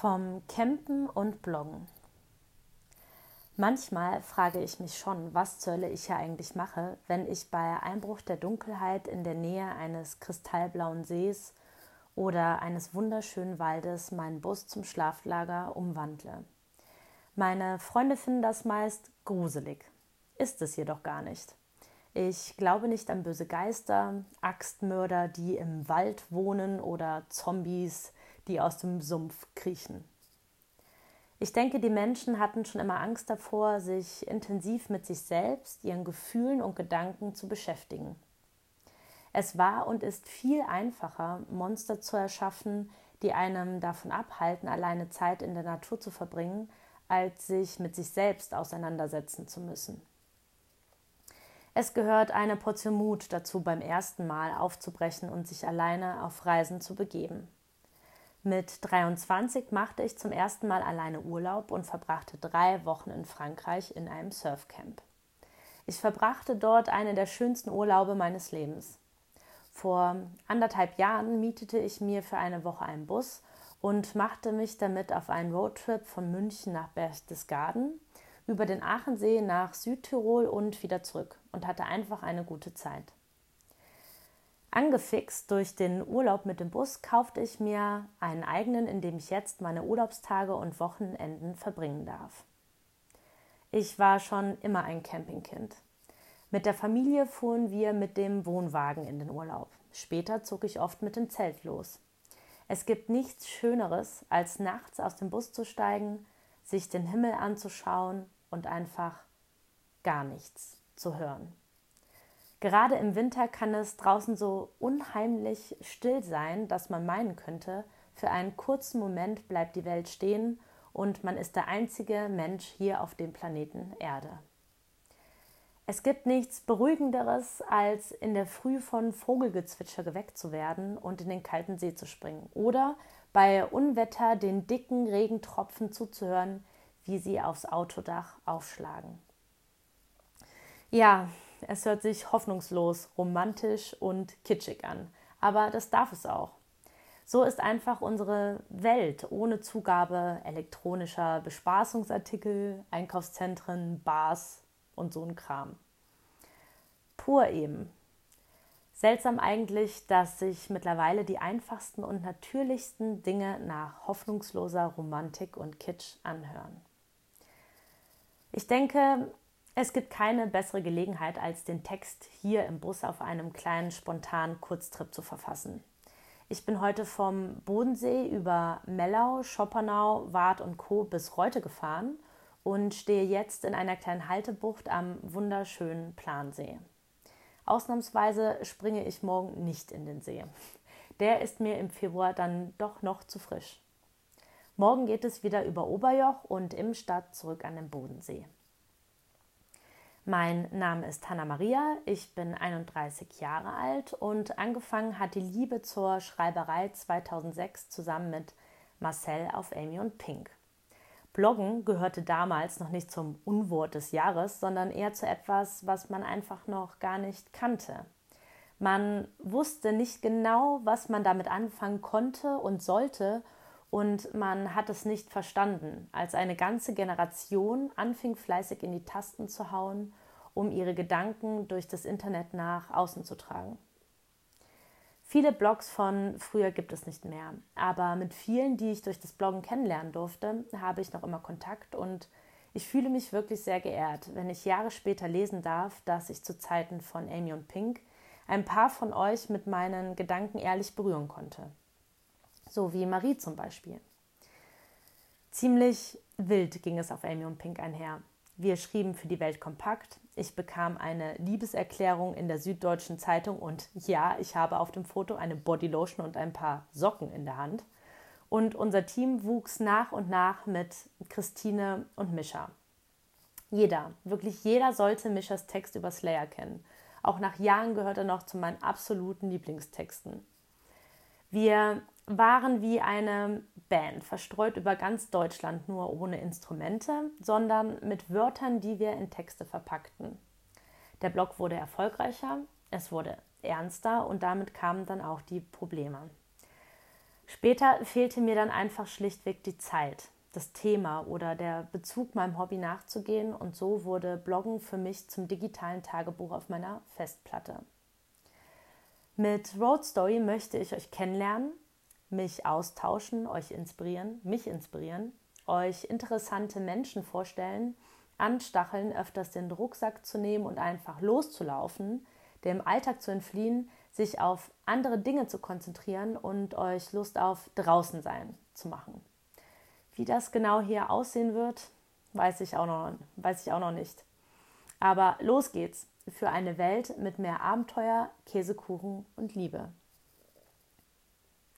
Vom Campen und Bloggen. Manchmal frage ich mich schon, was zur Hölle ich hier eigentlich mache, wenn ich bei Einbruch der Dunkelheit in der Nähe eines kristallblauen Sees oder eines wunderschönen Waldes meinen Bus zum Schlaflager umwandle. Meine Freunde finden das meist gruselig. Ist es jedoch gar nicht. Ich glaube nicht an böse Geister, Axtmörder, die im Wald wohnen oder Zombies, die aus dem Sumpf kriechen. Ich denke, die Menschen hatten schon immer Angst davor, sich intensiv mit sich selbst, ihren Gefühlen und Gedanken zu beschäftigen. Es war und ist viel einfacher, Monster zu erschaffen, die einem davon abhalten, alleine Zeit in der Natur zu verbringen, als sich mit sich selbst auseinandersetzen zu müssen. Es gehört eine Portion Mut dazu, beim ersten Mal aufzubrechen und sich alleine auf Reisen zu begeben. Mit 23 machte ich zum ersten Mal alleine Urlaub und verbrachte drei Wochen in Frankreich in einem Surfcamp. Ich verbrachte dort eine der schönsten Urlaube meines Lebens. Vor anderthalb Jahren mietete ich mir für eine Woche einen Bus und machte mich damit auf einen Roadtrip von München nach Berchtesgaden, über den Aachensee nach Südtirol und wieder zurück und hatte einfach eine gute Zeit. Angefixt durch den Urlaub mit dem Bus kaufte ich mir einen eigenen, in dem ich jetzt meine Urlaubstage und Wochenenden verbringen darf. Ich war schon immer ein Campingkind. Mit der Familie fuhren wir mit dem Wohnwagen in den Urlaub. Später zog ich oft mit dem Zelt los. Es gibt nichts Schöneres, als nachts aus dem Bus zu steigen, sich den Himmel anzuschauen und einfach gar nichts zu hören. Gerade im Winter kann es draußen so unheimlich still sein, dass man meinen könnte, für einen kurzen Moment bleibt die Welt stehen und man ist der einzige Mensch hier auf dem Planeten Erde. Es gibt nichts Beruhigenderes, als in der Früh von Vogelgezwitscher geweckt zu werden und in den kalten See zu springen oder bei Unwetter den dicken Regentropfen zuzuhören, wie sie aufs Autodach aufschlagen. Ja, es hört sich hoffnungslos, romantisch und kitschig an, aber das darf es auch. So ist einfach unsere Welt ohne Zugabe elektronischer Bespaßungsartikel, Einkaufszentren, Bars und so ein Kram. Pur eben. Seltsam eigentlich, dass sich mittlerweile die einfachsten und natürlichsten Dinge nach hoffnungsloser Romantik und Kitsch anhören. Ich denke, es gibt keine bessere Gelegenheit, als den Text hier im Bus auf einem kleinen spontanen Kurztrip zu verfassen. Ich bin heute vom Bodensee über Mellau, Schoppernau, Wart und Co. bis Reute gefahren und stehe jetzt in einer kleinen Haltebucht am wunderschönen Plansee. Ausnahmsweise springe ich morgen nicht in den See. Der ist mir im Februar dann doch noch zu frisch. Morgen geht es wieder über Oberjoch und im Stadt zurück an den Bodensee. Mein Name ist Hanna Maria, ich bin 31 Jahre alt und angefangen hat die Liebe zur Schreiberei 2006 zusammen mit Marcel auf Amy und Pink. Bloggen gehörte damals noch nicht zum Unwort des Jahres, sondern eher zu etwas, was man einfach noch gar nicht kannte. Man wusste nicht genau, was man damit anfangen konnte und sollte und man hat es nicht verstanden, als eine ganze Generation anfing fleißig in die Tasten zu hauen, um ihre Gedanken durch das Internet nach außen zu tragen. Viele Blogs von früher gibt es nicht mehr, aber mit vielen, die ich durch das Bloggen kennenlernen durfte, habe ich noch immer Kontakt. Und ich fühle mich wirklich sehr geehrt, wenn ich Jahre später lesen darf, dass ich zu Zeiten von Amy und Pink ein paar von euch mit meinen Gedanken ehrlich berühren konnte so wie Marie zum Beispiel. Ziemlich wild ging es auf Amy und Pink einher. Wir schrieben für die Welt kompakt. Ich bekam eine Liebeserklärung in der Süddeutschen Zeitung und ja, ich habe auf dem Foto eine Bodylotion und ein paar Socken in der Hand. Und unser Team wuchs nach und nach mit Christine und Mischa. Jeder, wirklich jeder sollte Mischas Text über Slayer kennen. Auch nach Jahren gehört er noch zu meinen absoluten Lieblingstexten. Wir waren wie eine Band, verstreut über ganz Deutschland, nur ohne Instrumente, sondern mit Wörtern, die wir in Texte verpackten. Der Blog wurde erfolgreicher, es wurde ernster und damit kamen dann auch die Probleme. Später fehlte mir dann einfach schlichtweg die Zeit, das Thema oder der Bezug meinem Hobby nachzugehen und so wurde Bloggen für mich zum digitalen Tagebuch auf meiner Festplatte. Mit Road Story möchte ich euch kennenlernen, mich austauschen, euch inspirieren, mich inspirieren, euch interessante Menschen vorstellen, anstacheln, öfters den Rucksack zu nehmen und einfach loszulaufen, dem Alltag zu entfliehen, sich auf andere Dinge zu konzentrieren und euch Lust auf draußen sein zu machen. Wie das genau hier aussehen wird, weiß ich auch noch, weiß ich auch noch nicht. Aber los geht's für eine Welt mit mehr Abenteuer, Käsekuchen und Liebe.